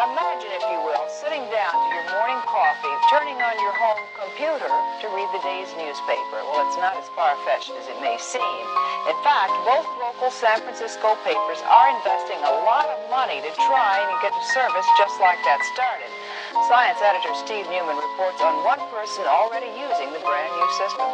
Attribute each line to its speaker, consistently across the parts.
Speaker 1: Imagine, if you will, sitting down to your morning coffee, turning on your home computer to read the day's newspaper. Well, it's not as far-fetched as it may seem. In fact, both local San Francisco papers are investing a lot of money to try and get a service just like that started. Science editor Steve Newman reports on one person already using the brand new system.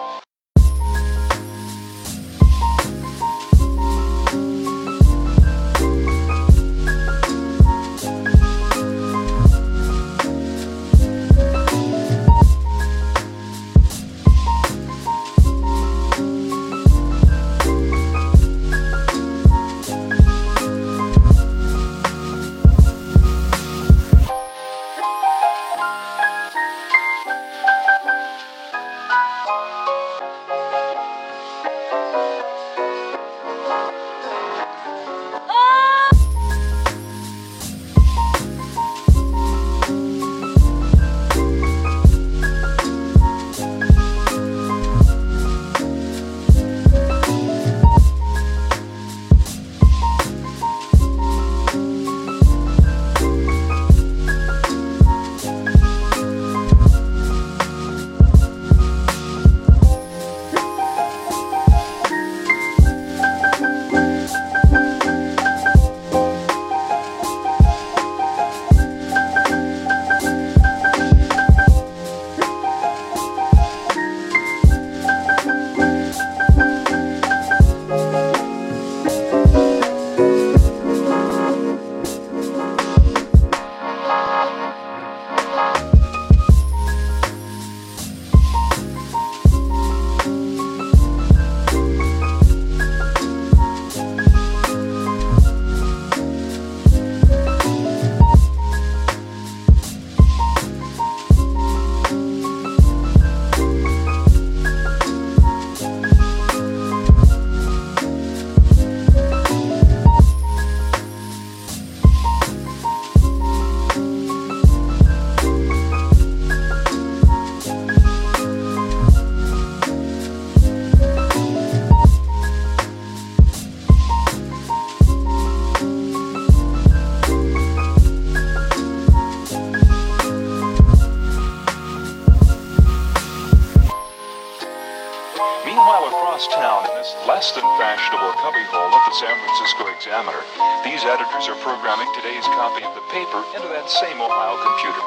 Speaker 2: Meanwhile, across town, in this less than fashionable cubbyhole of the San Francisco Examiner, these editors are programming today's copy of the paper into that same Ohio computer.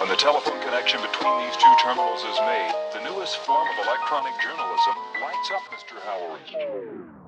Speaker 2: When the telephone connection between these two terminals is made, the newest form of electronic journalism lights up Mr. Howard.